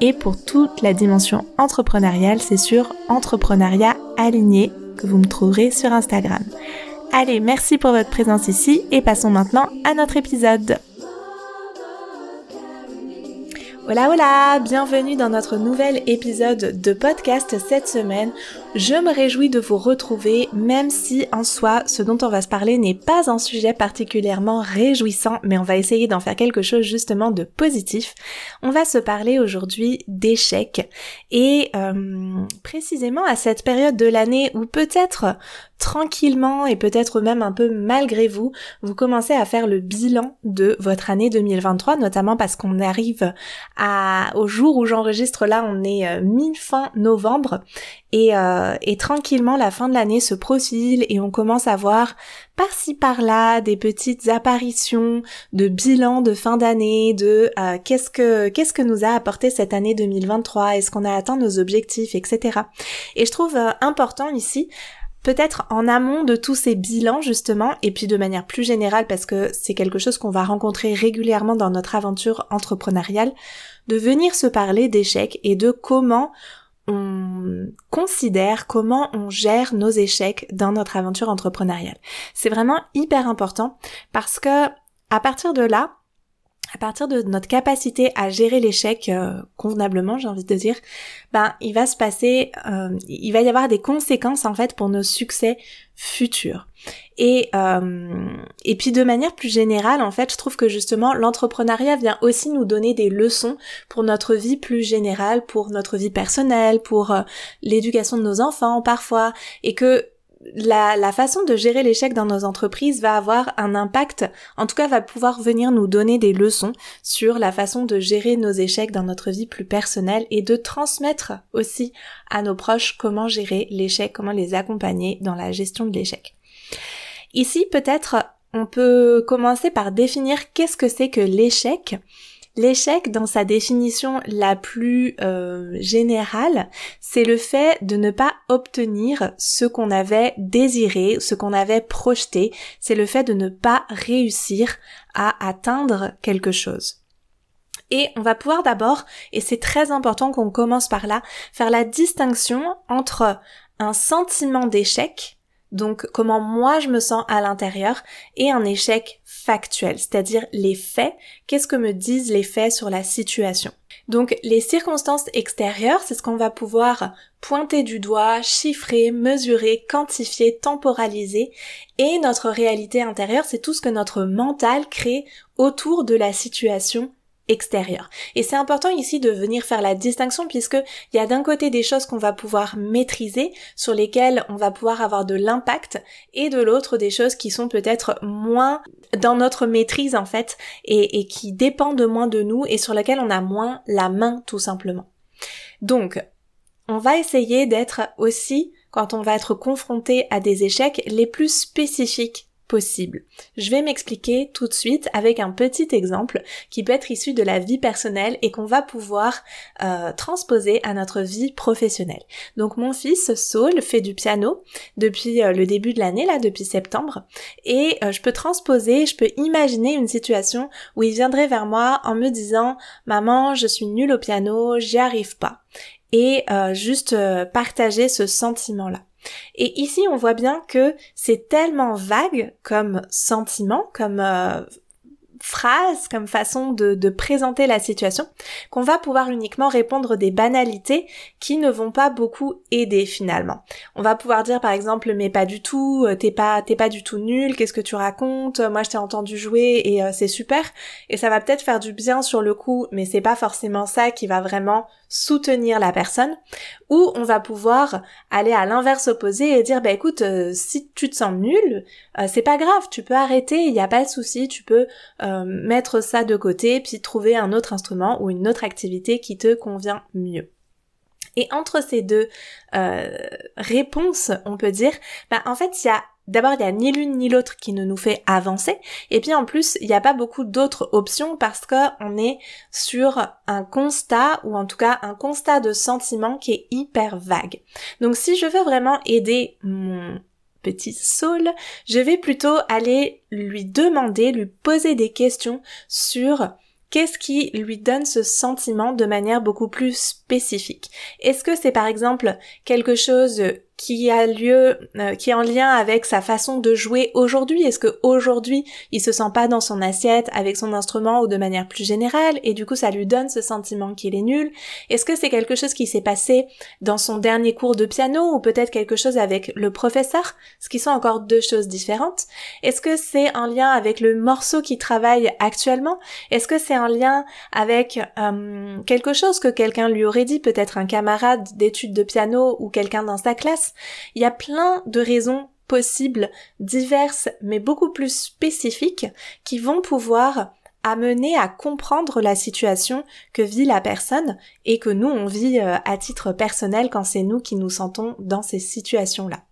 et pour toute la dimension entrepreneuriale, c'est sur Entrepreneuriat Aligné que vous me trouverez sur Instagram. Allez, merci pour votre présence ici et passons maintenant à notre épisode. Hola hola, bienvenue dans notre nouvel épisode de podcast cette semaine. Je me réjouis de vous retrouver même si en soi ce dont on va se parler n'est pas un sujet particulièrement réjouissant mais on va essayer d'en faire quelque chose justement de positif. On va se parler aujourd'hui d'échecs et euh, précisément à cette période de l'année où peut-être tranquillement et peut-être même un peu malgré vous, vous commencez à faire le bilan de votre année 2023, notamment parce qu'on arrive à, au jour où j'enregistre là, on est euh, mi-fin novembre et, euh, et tranquillement la fin de l'année se profile et on commence à voir par-ci par-là des petites apparitions de bilan de fin d'année, de euh, qu'est-ce que qu'est-ce que nous a apporté cette année 2023, est-ce qu'on a atteint nos objectifs, etc. Et je trouve important ici peut-être en amont de tous ces bilans justement, et puis de manière plus générale parce que c'est quelque chose qu'on va rencontrer régulièrement dans notre aventure entrepreneuriale, de venir se parler d'échecs et de comment on considère, comment on gère nos échecs dans notre aventure entrepreneuriale. C'est vraiment hyper important parce que à partir de là, à partir de notre capacité à gérer l'échec euh, convenablement, j'ai envie de dire, ben il va se passer, euh, il va y avoir des conséquences en fait pour nos succès futurs. Et euh, et puis de manière plus générale, en fait, je trouve que justement l'entrepreneuriat vient aussi nous donner des leçons pour notre vie plus générale, pour notre vie personnelle, pour l'éducation de nos enfants parfois, et que la, façon de gérer l'échec dans nos entreprises va avoir un impact, en tout cas va pouvoir venir nous donner des leçons sur la façon de gérer nos échecs dans notre vie plus personnelle et de transmettre aussi à nos proches comment gérer l'échec, comment les accompagner dans la gestion de l'échec. Ici, peut-être, on peut commencer par définir qu'est-ce que c'est que l'échec L'échec, dans sa définition la plus euh, générale, c'est le fait de ne pas obtenir ce qu'on avait désiré, ce qu'on avait projeté, c'est le fait de ne pas réussir à atteindre quelque chose. Et on va pouvoir d'abord, et c'est très important qu'on commence par là, faire la distinction entre un sentiment d'échec donc comment moi je me sens à l'intérieur, et un échec factuel, c'est-à-dire les faits, qu'est-ce que me disent les faits sur la situation? Donc les circonstances extérieures, c'est ce qu'on va pouvoir pointer du doigt, chiffrer, mesurer, quantifier, temporaliser, et notre réalité intérieure, c'est tout ce que notre mental crée autour de la situation extérieur. Et c'est important ici de venir faire la distinction puisque il y a d'un côté des choses qu'on va pouvoir maîtriser, sur lesquelles on va pouvoir avoir de l'impact, et de l'autre des choses qui sont peut-être moins dans notre maîtrise en fait, et, et qui dépendent moins de nous et sur lesquelles on a moins la main tout simplement. Donc, on va essayer d'être aussi, quand on va être confronté à des échecs, les plus spécifiques Je vais m'expliquer tout de suite avec un petit exemple qui peut être issu de la vie personnelle et qu'on va pouvoir euh, transposer à notre vie professionnelle. Donc mon fils Saul fait du piano depuis euh, le début de l'année là, depuis septembre, et euh, je peux transposer, je peux imaginer une situation où il viendrait vers moi en me disant maman je suis nulle au piano, j'y arrive pas, et juste partager ce sentiment là. Et ici, on voit bien que c'est tellement vague comme sentiment, comme euh, phrase, comme façon de, présenter la situation, qu'on va pouvoir uniquement répondre des banalités qui ne vont pas beaucoup aider finalement. On va pouvoir dire par exemple mais pas du tout, euh, t'es pas t'es pas du tout nul, qu'est-ce que tu racontes, moi je t'ai entendu jouer et euh, c'est super et ça va peut-être faire du bien sur le coup, mais c'est pas forcément ça qui va vraiment soutenir la personne. Ou on va pouvoir aller à l'inverse opposé et dire bah écoute euh, si tu te sens nul, c'est pas grave, tu peux arrêter, il n'y a pas de souci, tu peux mettre ça de côté puis trouver un autre instrument ou une autre activité qui te convient mieux. Et entre ces deux euh, réponses, on peut dire, bah, en fait, il y a D'abord, il y a ni l'une ni l'autre qui ne nous fait avancer. Et puis en plus, il n'y a pas beaucoup d'autres options parce qu'on est sur un constat ou en tout cas un constat de sentiment qui est hyper vague. Donc si je veux vraiment aider mon petit soul, je vais plutôt aller lui demander, lui poser des questions sur Qu'est-ce qui lui donne ce sentiment de manière beaucoup plus spécifique Est-ce que c'est par exemple quelque chose qui a lieu, euh, qui est en lien avec sa façon de jouer aujourd'hui. Est-ce que aujourd'hui il se sent pas dans son assiette avec son instrument ou de manière plus générale et du coup ça lui donne ce sentiment qu'il est nul? Est-ce que c'est quelque chose qui s'est passé dans son dernier cours de piano ou peut-être quelque chose avec le professeur? Ce qui sont encore deux choses différentes. Est-ce que c'est en lien avec le morceau qui travaille actuellement? Est-ce que c'est en lien avec euh, quelque chose que quelqu'un lui aurait dit, peut-être un camarade d'études de piano ou quelqu'un dans sa classe? Il y a plein de raisons possibles, diverses, mais beaucoup plus spécifiques, qui vont pouvoir amener à comprendre la situation que vit la personne et que nous on vit euh, à titre personnel quand c'est nous qui nous sentons dans ces situations-là.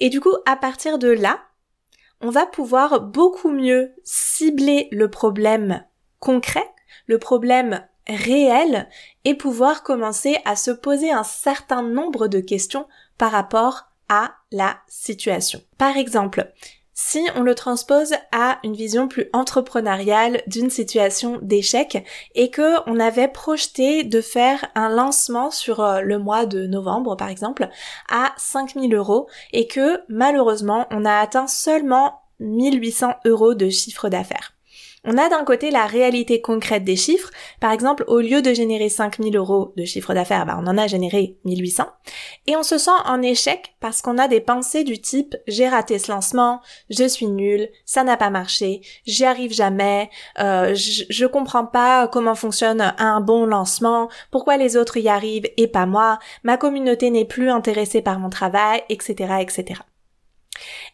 Et du coup, à partir de là, on va pouvoir beaucoup mieux cibler le problème concret, le problème réel et pouvoir commencer à se poser un certain nombre de questions par rapport à la situation. Par exemple, si on le transpose à une vision plus entrepreneuriale d'une situation d'échec et que on avait projeté de faire un lancement sur euh, le mois de novembre par exemple à 5000 euros et que malheureusement on a atteint seulement 1800 euros de chiffre d'affaires. On a d'un côté la réalité concrète des chiffres. Par exemple, au lieu de générer 5000 euros de chiffre d'affaires, bah, on en a généré 1800. Et on se sent en échec parce qu'on a des pensées du type j'ai raté ce lancement, je suis nul, ça n'a pas marché, j'y arrive jamais, euh, je, je comprends pas comment fonctionne un bon lancement, pourquoi les autres y arrivent et pas moi, ma communauté n'est plus intéressée par mon travail, etc., etc.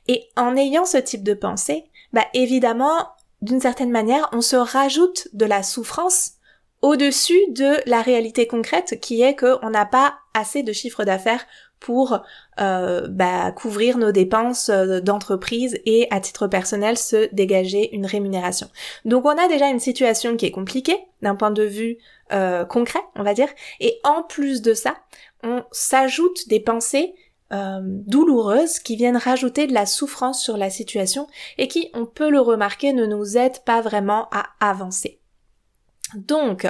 Et en ayant ce type de pensée, bah évidemment, d'une certaine manière, on se rajoute de la souffrance au-dessus de la réalité concrète qui est qu'on n'a pas assez de chiffre d'affaires pour euh, bah, couvrir nos dépenses euh, d'entreprise et à titre personnel se dégager une rémunération. Donc on a déjà une situation qui est compliquée d'un point de vue euh, concret, on va dire, et en plus de ça, on s'ajoute des pensées euh, douloureuses qui viennent rajouter de la souffrance sur la situation et qui, on peut le remarquer, ne nous aident pas vraiment à avancer. Donc,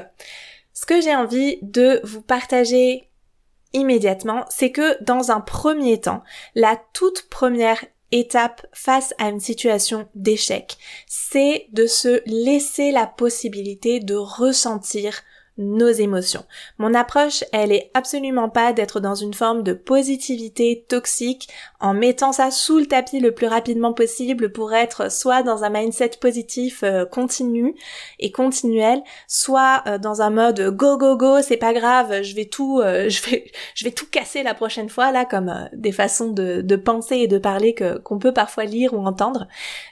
ce que j'ai envie de vous partager immédiatement, c'est que dans un premier temps, la toute première étape face à une situation d'échec, c'est de se laisser la possibilité de ressentir nos émotions. Mon approche, elle est absolument pas d'être dans une forme de positivité toxique en mettant ça sous le tapis le plus rapidement possible pour être soit dans un mindset positif euh, continu et continuel, soit euh, dans un mode go go go, c'est pas grave, je vais tout euh, je vais je vais tout casser la prochaine fois là comme des façons de, de penser et de parler que qu'on peut parfois lire ou entendre.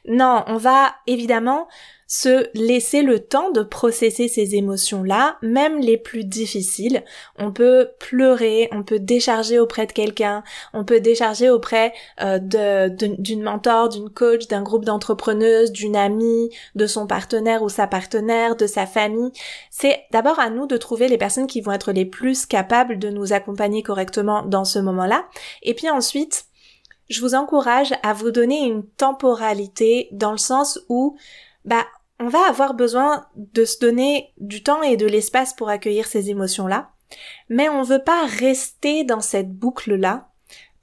Non, on va évidemment se laisser le temps de processer ces émotions-là, même les plus difficiles. On peut pleurer, on peut décharger auprès de quelqu'un, on peut décharger auprès euh, d'une mentor, d'une coach, d'un groupe d'entrepreneuses, d'une amie, de son partenaire ou sa partenaire, de sa famille. C'est d'abord à nous de trouver les personnes qui vont être les plus capables de nous accompagner correctement dans ce moment-là. Et puis ensuite, je vous encourage à vous donner une temporalité dans le sens où bah on va avoir besoin de se donner du temps et de l'espace pour accueillir ces émotions-là, mais on veut pas rester dans cette boucle-là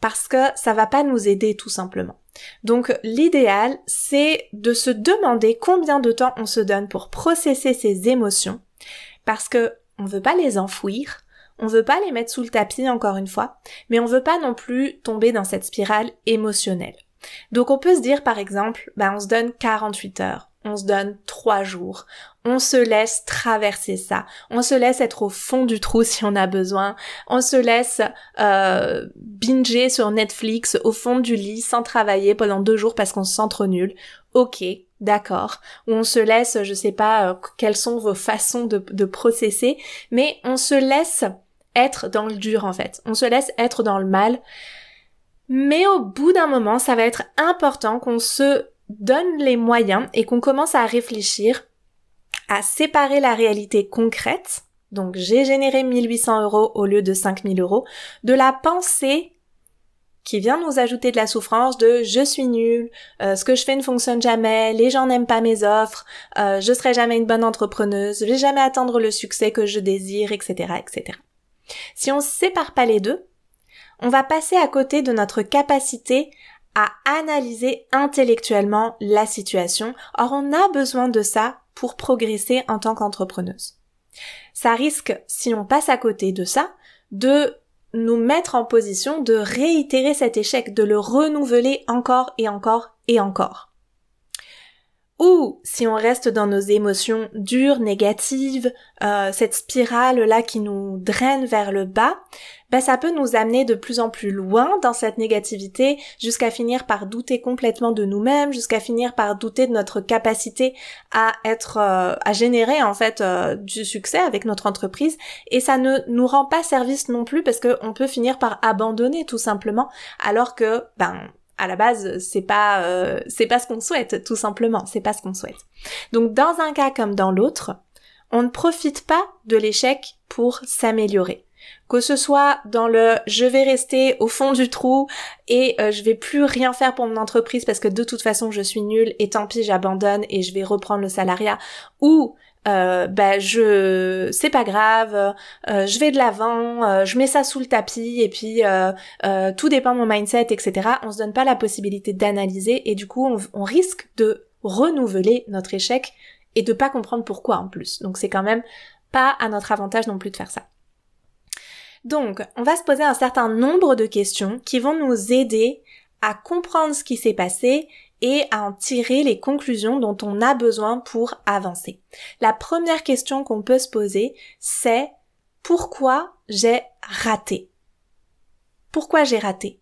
parce que ça va pas nous aider tout simplement. Donc l'idéal, c'est de se demander combien de temps on se donne pour processer ses émotions, parce que on veut pas les enfouir, on veut pas les mettre sous le tapis encore une fois, mais on veut pas non plus tomber dans cette spirale émotionnelle. Donc on peut se dire par exemple, bah on se donne 48 heures, on se donne 3 jours, on se laisse traverser ça, on se laisse être au fond du trou si on a besoin, on se laisse euh, binger sur Netflix au fond du lit sans travailler pendant deux jours parce qu'on se sent trop nul. Ok, d'accord. Ou on se laisse, je sais pas euh, quelles sont vos façons de, de processer, mais on se laisse être dans le dur en fait. On se laisse être dans le mal. Mais au bout d'un moment, ça va être important qu'on se donne les moyens et qu'on commence à réfléchir à séparer la réalité concrète, donc j'ai généré 1800 euros au lieu de 5000 euros, de la pensée qui vient nous ajouter de la souffrance de je suis nul, euh, ce que je fais ne fonctionne jamais, les gens n'aiment pas mes offres, euh, je serai jamais une bonne entrepreneuse, je vais jamais atteindre le succès que je désire, etc., etc. Si on sépare pas les deux, on va passer à côté de notre capacité à analyser intellectuellement la situation. Or, on a besoin de ça pour progresser en tant qu'entrepreneuse. Ça risque, si on passe à côté de ça, de nous mettre en position de réitérer cet échec, de le renouveler encore et encore et encore. Ou si on reste dans nos émotions dures, négatives, euh, cette spirale là qui nous draine vers le bas, ben ça peut nous amener de plus en plus loin dans cette négativité jusqu'à finir par douter complètement de nous-mêmes, jusqu'à finir par douter de notre capacité à être, euh, à générer en fait euh, du succès avec notre entreprise. Et ça ne nous rend pas service non plus parce qu'on peut finir par abandonner tout simplement alors que ben à la base, c'est pas euh, c'est pas ce qu'on souhaite, tout simplement, c'est pas ce qu'on souhaite. Donc dans un cas comme dans l'autre, on ne profite pas de l'échec pour s'améliorer. Que ce soit dans le je vais rester au fond du trou et euh, je vais plus rien faire pour mon entreprise parce que de toute façon je suis nulle et tant pis j'abandonne et je vais reprendre le salariat ou euh, bah je c'est pas grave, euh, je vais de l'avant, euh, je mets ça sous le tapis et puis euh, tout dépend de mon mindset, etc. On se donne pas la possibilité d'analyser et du coup on, risque de renouveler notre échec et de pas comprendre pourquoi en plus. Donc c'est quand même pas à notre avantage non plus de faire ça. Donc, on va se poser un certain nombre de questions qui vont nous aider à comprendre ce qui s'est passé et à en tirer les conclusions dont on a besoin pour avancer. La première question qu'on peut se poser, c'est pourquoi j'ai raté? Pourquoi j'ai raté?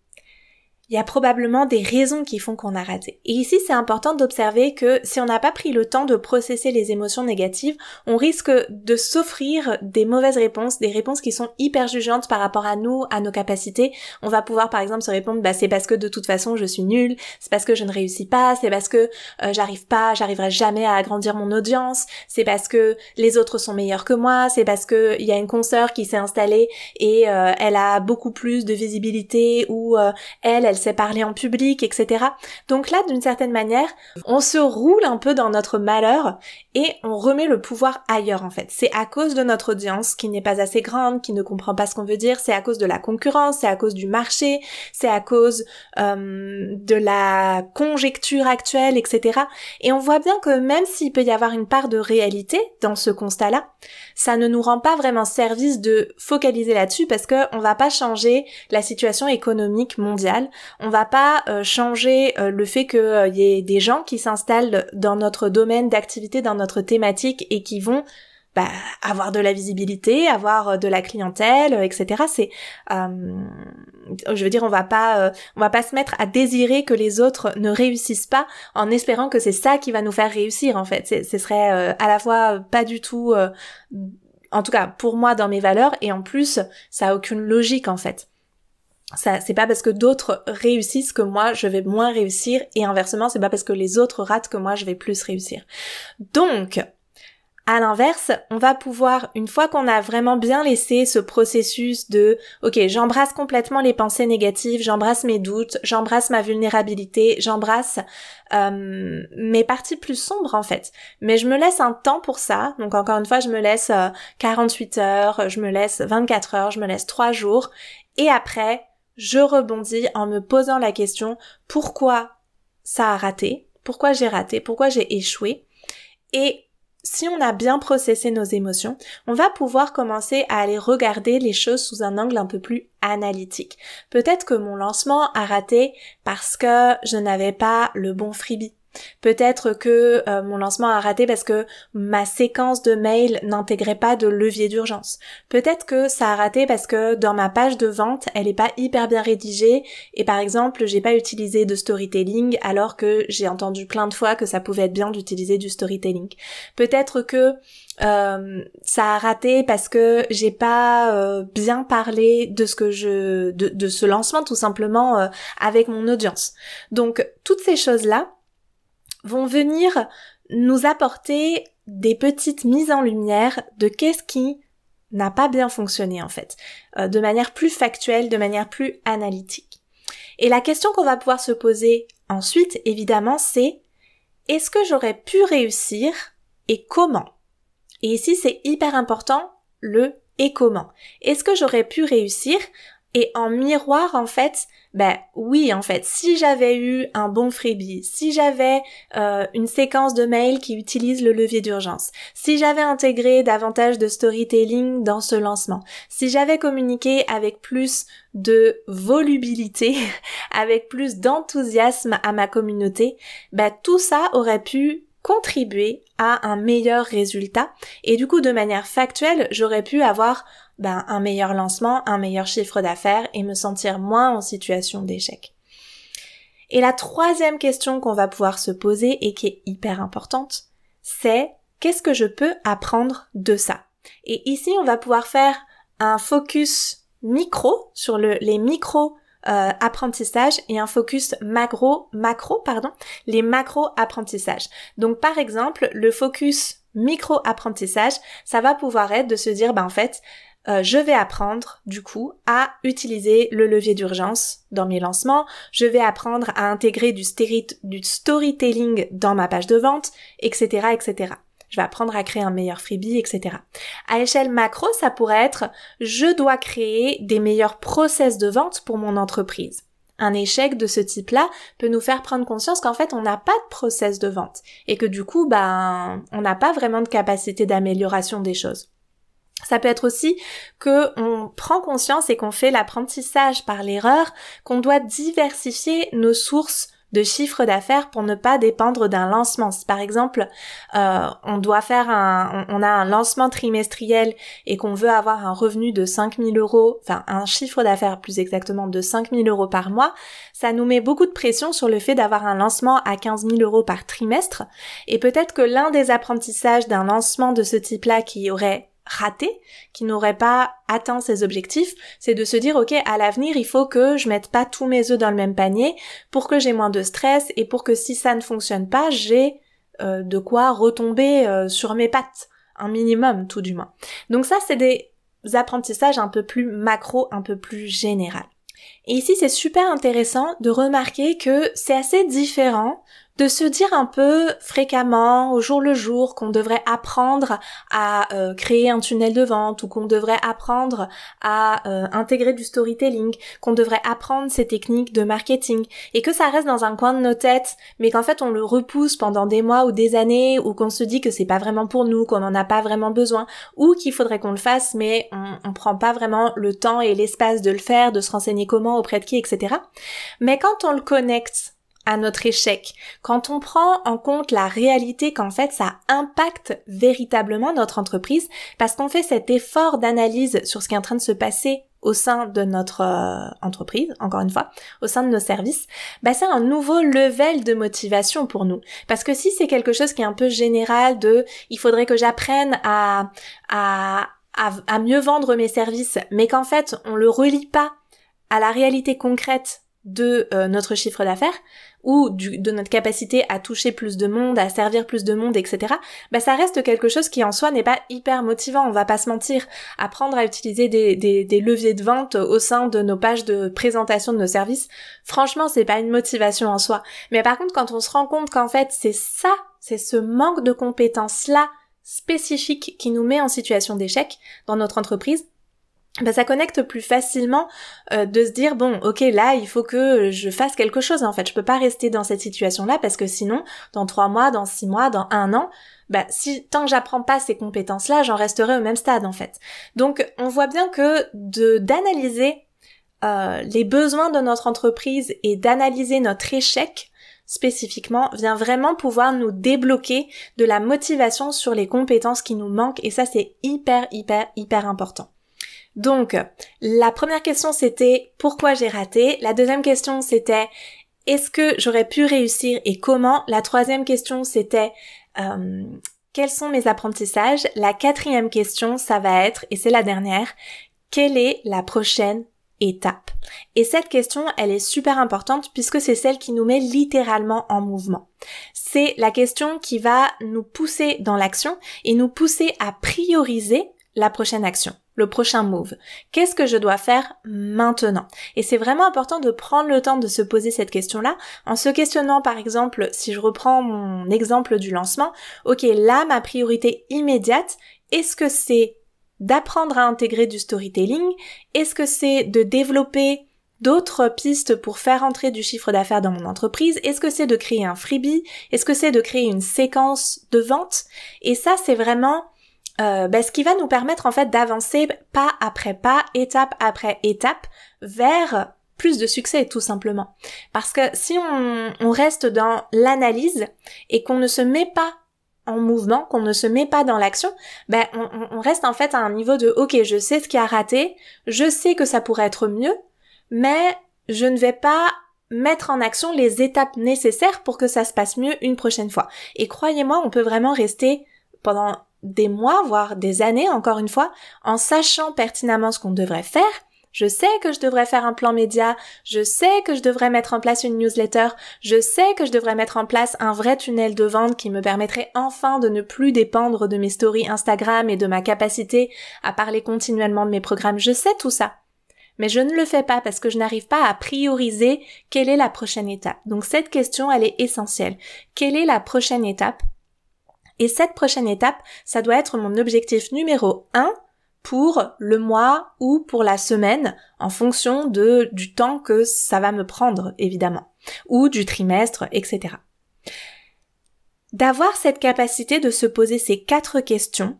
Il y a probablement des raisons qui font qu'on a raté. Et ici, c'est important d'observer que si on n'a pas pris le temps de processer les émotions négatives, on risque de s'offrir des mauvaises réponses, des réponses qui sont hyper jugeantes par rapport à nous, à nos capacités. On va pouvoir par exemple se répondre bah c'est parce que de toute façon je suis nulle, c'est parce que je ne réussis pas, c'est parce que euh, j'arrive pas, j'arriverai jamais à agrandir mon audience, c'est parce que les autres sont meilleurs que moi, c'est parce que il y a une consoeur qui s'est installée et euh, elle a beaucoup plus de visibilité ou euh, elle elle sait parler en public, etc. Donc là, d'une certaine manière, on se roule un peu dans notre malheur et on remet le pouvoir ailleurs en fait. C'est à cause de notre audience qui n'est pas assez grande, qui ne comprend pas ce qu'on veut dire, c'est à cause de la concurrence, c'est à cause du marché, c'est à cause euh, de la conjecture actuelle, etc. Et on voit bien que même s'il peut y avoir une part de réalité dans ce constat-là, ça ne nous rend pas vraiment service de focaliser là-dessus parce que on va pas changer la situation économique mondiale, on va pas euh, changer euh, le fait qu'il y ait des gens qui s'installent dans notre domaine d'activité, dans notre thématique et qui vont bah, avoir de la visibilité, avoir euh, de la clientèle, etc. C'est, je veux dire, on va pas, on va pas se mettre à désirer que les autres ne réussissent pas en espérant que c'est ça qui va nous faire réussir. En fait, ce serait à la fois pas du tout, en tout cas pour moi dans mes valeurs, et en plus ça a aucune logique en fait ça c'est pas parce que d'autres réussissent que moi je vais moins réussir et inversement c'est pas parce que les autres ratent que moi je vais plus réussir. Donc à l'inverse, on va pouvoir, une fois qu'on a vraiment bien laissé ce processus de ok, j'embrasse complètement les pensées négatives, j'embrasse mes doutes, j'embrasse ma vulnérabilité, j'embrasse euh, mes parties plus sombres en fait. Mais je me laisse un temps pour ça. Donc encore une fois, je me laisse 48 euh, heures, je me laisse 24 heures, je me laisse 3 jours. Et après, je rebondis en me posant la question pourquoi ça a raté, pourquoi j'ai raté, pourquoi j'ai échoué? Et si on a bien processé nos émotions, on va pouvoir commencer à aller regarder les choses sous un angle un peu plus analytique. Peut-être que mon lancement a raté parce que je n'avais pas le bon freebie. Peut-être que euh, mon lancement a raté parce que ma séquence de mail n'intégrait pas de levier d'urgence. Peut-être que ça a raté parce que dans ma page de vente, elle n'est pas hyper bien rédigée et par exemple, j'ai pas utilisé de storytelling alors que j'ai entendu plein de fois que ça pouvait être bien d'utiliser du storytelling. Peut-être que euh, ça a raté parce que j'ai pas euh, bien parlé de ce que je de, de ce lancement tout simplement avec mon audience. Donc toutes ces choses là vont venir nous apporter des petites mises en lumière de qu'est-ce qui n'a pas bien fonctionné en fait, euh, de manière plus factuelle, de manière plus analytique. Et la question qu'on va pouvoir se poser ensuite, évidemment, c'est est-ce que j'aurais pu réussir et comment? Et ici, c'est hyper important, le et comment. Est-ce que j'aurais pu réussir et en miroir, en fait, ben oui, en fait, si j'avais eu un bon freebie, si j'avais euh, une séquence de mails qui utilise le levier d'urgence, si j'avais intégré davantage de storytelling dans ce lancement, si j'avais communiqué avec plus de volubilité, avec plus d'enthousiasme à ma communauté, ben tout ça aurait pu contribuer à un meilleur résultat. Et du coup de manière factuelle j'aurais pu avoir ben, un meilleur lancement, un meilleur chiffre d'affaires et me sentir moins en situation d'échec. Et la troisième question qu'on va pouvoir se poser et qui est hyper importante, c'est qu'est-ce que je peux apprendre de ça? Et ici, on va pouvoir faire un focus micro sur le, les micro euh, apprentissages et un focus macro, macro, pardon, les macro apprentissages. Donc par exemple, le focus micro apprentissage, ça va pouvoir être de se dire, ben en fait, euh, je vais apprendre du coup à utiliser le levier d'urgence dans mes lancements, je vais apprendre à intégrer du, storytelling dans ma page de vente, etc., etc. Je vais apprendre à créer un meilleur freebie, etc. À échelle macro, ça pourrait être je dois créer des meilleurs process de vente pour mon entreprise. Un échec de ce type-là peut nous faire prendre conscience qu'en fait on n'a pas de process de vente et que du coup ben on n'a pas vraiment de capacité d'amélioration des choses. Ça peut être aussi que on prend conscience et qu'on fait l'apprentissage par l'erreur, qu'on doit diversifier nos sources de chiffre d'affaires pour ne pas dépendre d'un lancement. Si par exemple euh, on doit faire un, on, a un lancement trimestriel et qu'on veut avoir un revenu de 5000 euros, enfin un chiffre d'affaires plus exactement de 5000 euros par mois, ça nous met beaucoup de pression sur le fait d'avoir un lancement à 15 000 euros par trimestre. Et peut-être que l'un des apprentissages d'un lancement de ce type-là qui aurait raté, qui n'aurait pas atteint ses objectifs, c'est de se dire ok à l'avenir il faut que je mette pas tous mes œufs dans le même panier pour que j'ai moins de stress et pour que si ça ne fonctionne pas j'ai euh, de quoi retomber euh, sur mes pattes un minimum tout du moins. Donc ça c'est des apprentissages un peu plus macro, un peu plus général. Et ici c'est super intéressant de remarquer que c'est assez différent de se dire un peu fréquemment, au jour le jour, qu'on devrait apprendre à euh, créer un tunnel de vente ou qu'on devrait apprendre à euh, intégrer du storytelling, qu'on devrait apprendre ces techniques de marketing et que ça reste dans un coin de nos têtes, mais qu'en fait on le repousse pendant des mois ou des années ou qu'on se dit que c'est pas vraiment pour nous, qu'on en a pas vraiment besoin ou qu'il faudrait qu'on le fasse mais on, on prend pas vraiment le temps et l'espace de le faire, de se renseigner comment, auprès de qui, etc. Mais quand on le connecte à notre échec, quand on prend en compte la réalité qu'en fait ça impacte véritablement notre entreprise, parce qu'on fait cet effort d'analyse sur ce qui est en train de se passer au sein de notre euh, entreprise, encore une fois, au sein de nos services, bah c'est un nouveau level de motivation pour nous. Parce que si c'est quelque chose qui est un peu général de il faudrait que j'apprenne à, à, à, à mieux vendre mes services, mais qu'en fait on le relie pas à la réalité concrète de euh, notre chiffre d'affaires ou de notre capacité à toucher plus de monde, à servir plus de monde, etc. Bah ça reste quelque chose qui en soi n'est pas hyper motivant, on va pas se mentir. Apprendre à utiliser des, leviers de vente au sein de nos pages de présentation de nos services, franchement c'est pas une motivation en soi. Mais par contre quand on se rend compte qu'en fait c'est ça, c'est ce manque de compétences là spécifique qui nous met en situation d'échec dans notre entreprise, ben, ça connecte plus facilement euh, de se dire bon ok là il faut que je fasse quelque chose en fait. Je peux pas rester dans cette situation là parce que sinon dans trois mois dans six mois dans un an bah si tant que j'apprends pas ces compétences là j'en resterai au même stade en fait. Donc on voit bien que de d'analyser euh, les besoins de notre entreprise et d'analyser notre échec spécifiquement vient vraiment pouvoir nous débloquer de la motivation sur les compétences qui nous manquent. Et ça c'est hyper hyper hyper important. Donc, la première question c'était pourquoi j'ai raté? La deuxième question c'était est-ce que j'aurais pu réussir et comment? La troisième question c'était euh, quels sont mes apprentissages? La quatrième question ça va être, et c'est la dernière, quelle est la prochaine étape? Et cette question, elle est super importante puisque c'est celle qui nous met littéralement en mouvement. C'est la question qui va nous pousser dans l'action et nous pousser à prioriser la prochaine action le prochain move. Qu'est-ce que je dois faire maintenant? Et c'est vraiment important de prendre le temps de se poser cette question-là en se questionnant par exemple, si je reprends mon exemple du lancement, ok là ma priorité immédiate, est-ce que c'est d'apprendre à intégrer du storytelling? Est-ce que c'est de développer d'autres pistes pour faire entrer du chiffre d'affaires dans mon entreprise? Est-ce que c'est de créer un freebie? Est-ce que c'est de créer une séquence de vente? Et ça, c'est vraiment euh, ben, ce qui va nous permettre en fait d'avancer pas après pas, étape après étape, vers plus de succès tout simplement. Parce que si on, reste dans l'analyse et qu'on ne se met pas en mouvement, qu'on ne se met pas dans l'action, ben on, on, reste en fait à un niveau de ok, je sais ce qui a raté, je sais que ça pourrait être mieux, mais je ne vais pas mettre en action les étapes nécessaires pour que ça se passe mieux une prochaine fois. Et croyez-moi, on peut vraiment rester pendant des mois, voire des années, encore une fois, en sachant pertinemment ce qu'on devrait faire. Je sais que je devrais faire un plan média, je sais que je devrais mettre en place une newsletter, je sais que je devrais mettre en place un vrai tunnel de vente qui me permettrait enfin de ne plus dépendre de mes stories Instagram et de ma capacité à parler continuellement de mes programmes. Je sais tout ça. Mais je ne le fais pas parce que je n'arrive pas à prioriser quelle est la prochaine étape. Donc cette question, elle est essentielle. Quelle est la prochaine étape? Et cette prochaine étape, ça doit être mon objectif numéro 1 pour le mois ou pour la semaine en fonction de, du temps que ça va me prendre, évidemment, ou du trimestre, etc. D'avoir cette capacité de se poser ces quatre questions,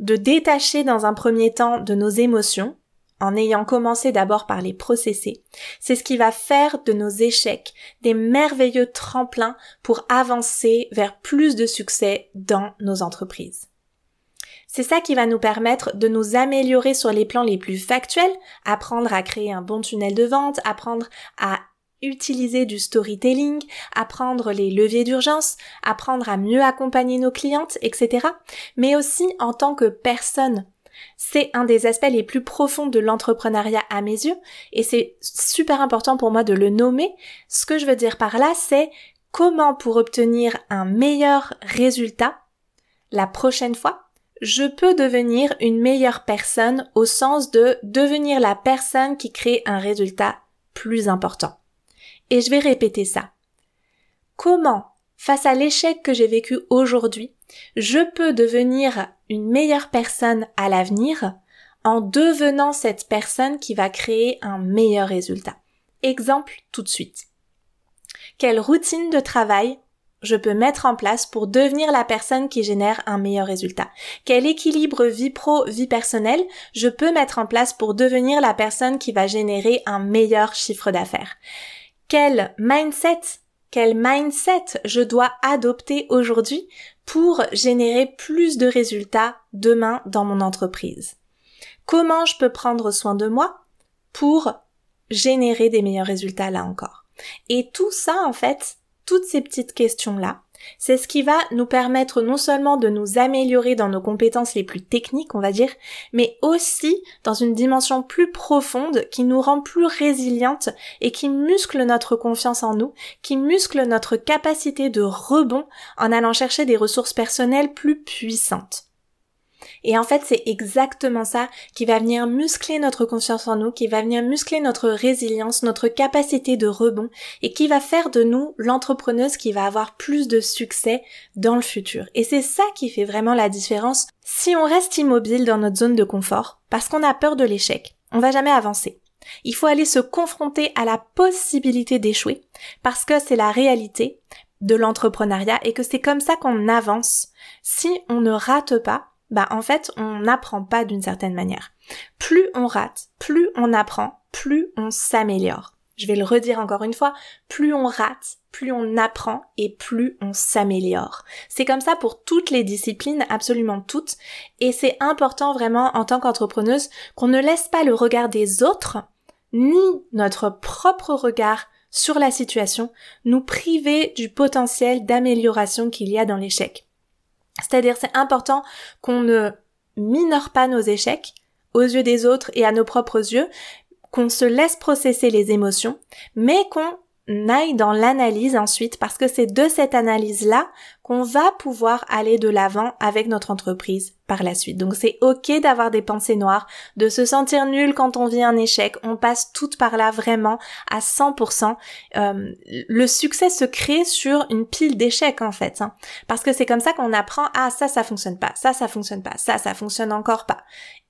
de détacher dans un premier temps de nos émotions, en ayant commencé d'abord par les processer. C'est ce qui va faire de nos échecs des merveilleux tremplins pour avancer vers plus de succès dans nos entreprises. C'est ça qui va nous permettre de nous améliorer sur les plans les plus factuels, apprendre à créer un bon tunnel de vente, apprendre à utiliser du storytelling, apprendre les leviers d'urgence, apprendre à mieux accompagner nos clientes, etc. Mais aussi en tant que personne c'est un des aspects les plus profonds de l'entrepreneuriat à mes yeux et c'est super important pour moi de le nommer. Ce que je veux dire par là, c'est comment pour obtenir un meilleur résultat la prochaine fois, je peux devenir une meilleure personne au sens de devenir la personne qui crée un résultat plus important. Et je vais répéter ça. Comment, face à l'échec que j'ai vécu aujourd'hui, je peux devenir une meilleure personne à l'avenir en devenant cette personne qui va créer un meilleur résultat. Exemple tout de suite. Quelle routine de travail je peux mettre en place pour devenir la personne qui génère un meilleur résultat? Quel équilibre vie pro, vie personnelle je peux mettre en place pour devenir la personne qui va générer un meilleur chiffre d'affaires? Quel mindset quel mindset je dois adopter aujourd'hui pour générer plus de résultats demain dans mon entreprise. Comment je peux prendre soin de moi pour générer des meilleurs résultats là encore? Et tout ça, en fait, toutes ces petites questions-là, c'est ce qui va nous permettre non seulement de nous améliorer dans nos compétences les plus techniques, on va dire, mais aussi dans une dimension plus profonde qui nous rend plus résilientes et qui muscle notre confiance en nous, qui muscle notre capacité de rebond en allant chercher des ressources personnelles plus puissantes. Et en fait, c'est exactement ça qui va venir muscler notre confiance en nous, qui va venir muscler notre résilience, notre capacité de rebond et qui va faire de nous l'entrepreneuse qui va avoir plus de succès dans le futur. Et c'est ça qui fait vraiment la différence. Si on reste immobile dans notre zone de confort, parce qu'on a peur de l'échec, on va jamais avancer. Il faut aller se confronter à la possibilité d'échouer, parce que c'est la réalité de l'entrepreneuriat et que c'est comme ça qu'on avance. Si on ne rate pas, bah en fait on n'apprend pas d'une certaine manière. Plus on rate, plus on apprend, plus on s'améliore. Je vais le redire encore une fois, plus on rate, plus on apprend et plus on s'améliore. C'est comme ça pour toutes les disciplines, absolument toutes, et c'est important vraiment en tant qu'entrepreneuse qu'on ne laisse pas le regard des autres, ni notre propre regard sur la situation, nous priver du potentiel d'amélioration qu'il y a dans l'échec. C'est-à-dire c'est important qu'on ne minore pas nos échecs aux yeux des autres et à nos propres yeux, qu'on se laisse processer les émotions, mais qu'on aille dans l'analyse ensuite parce que c'est de cette analyse-là qu'on va pouvoir aller de l'avant avec notre entreprise par la suite. Donc c'est ok d'avoir des pensées noires, de se sentir nul quand on vit un échec. On passe toutes par là vraiment à 100%. Euh, le succès se crée sur une pile d'échecs en fait, hein. parce que c'est comme ça qu'on apprend ah ça ça fonctionne pas, ça ça fonctionne pas, ça ça fonctionne encore pas.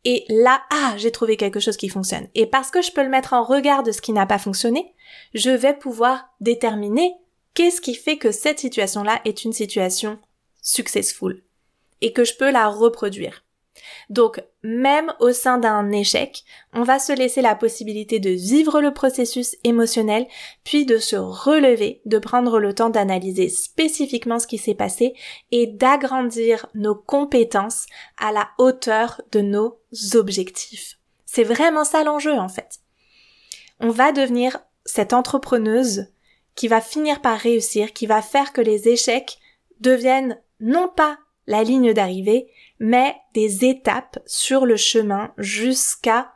Et là ah j'ai trouvé quelque chose qui fonctionne. Et parce que je peux le mettre en regard de ce qui n'a pas fonctionné, je vais pouvoir déterminer qu'est-ce qui fait que cette situation-là est une situation successful et que je peux la reproduire. Donc, même au sein d'un échec, on va se laisser la possibilité de vivre le processus émotionnel, puis de se relever, de prendre le temps d'analyser spécifiquement ce qui s'est passé et d'agrandir nos compétences à la hauteur de nos objectifs. C'est vraiment ça l'enjeu en fait. On va devenir cette entrepreneuse qui va finir par réussir, qui va faire que les échecs deviennent non pas la ligne d'arrivée, mais des étapes sur le chemin jusqu'à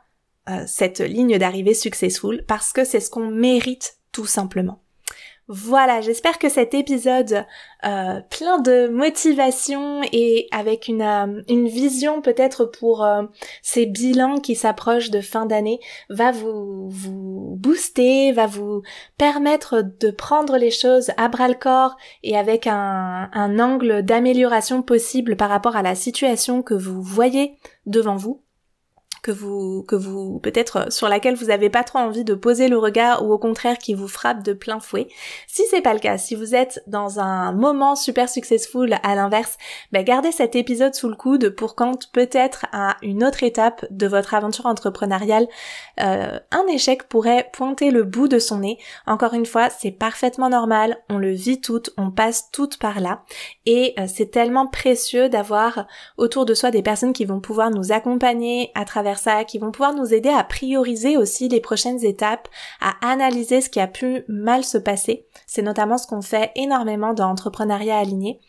euh, cette ligne d'arrivée successful, parce que c'est ce qu'on mérite tout simplement. Voilà, j'espère que cet épisode euh, plein de motivation et avec une, euh, une vision peut-être pour euh, ces bilans qui s'approchent de fin d'année va vous, vous booster, va vous permettre de prendre les choses à bras le corps et avec un, un angle d'amélioration possible par rapport à la situation que vous voyez devant vous que vous, que vous, peut-être sur laquelle vous n'avez pas trop envie de poser le regard ou au contraire qui vous frappe de plein fouet. Si c'est pas le cas, si vous êtes dans un moment super successful à l'inverse, ben gardez cet épisode sous le coude pour quand peut-être à une autre étape de votre aventure entrepreneuriale, euh, un échec pourrait pointer le bout de son nez. Encore une fois, c'est parfaitement normal, on le vit toutes, on passe toutes par là et euh, c'est tellement précieux d'avoir autour de soi des personnes qui vont pouvoir nous accompagner à travers ça, qui vont pouvoir nous aider à prioriser aussi les prochaines étapes, à analyser ce qui a pu mal se passer. C'est notamment ce qu'on fait énormément dans Entrepreneuriat Aligné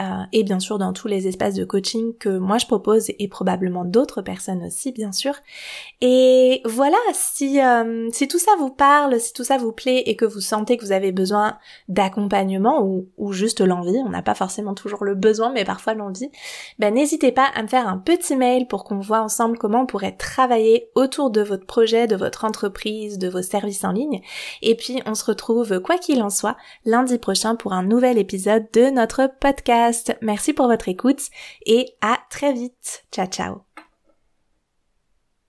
euh, et bien sûr dans tous les espaces de coaching que moi je propose et probablement d'autres personnes aussi bien sûr. Et voilà, si, euh, si tout ça vous parle, si tout ça vous plaît et que vous sentez que vous avez besoin d'accompagnement ou, ou juste l'envie, on n'a pas forcément toujours le besoin mais parfois l'envie, ben n'hésitez pas à me faire un petit mail pour qu'on voit ensemble comment on pourrait travailler autour de votre projet, de votre entreprise, de vos services en ligne. Et puis on se retrouve, quoi qu'il en soit, lundi prochain pour un nouvel épisode de notre podcast. Merci pour votre écoute et à très vite. Ciao ciao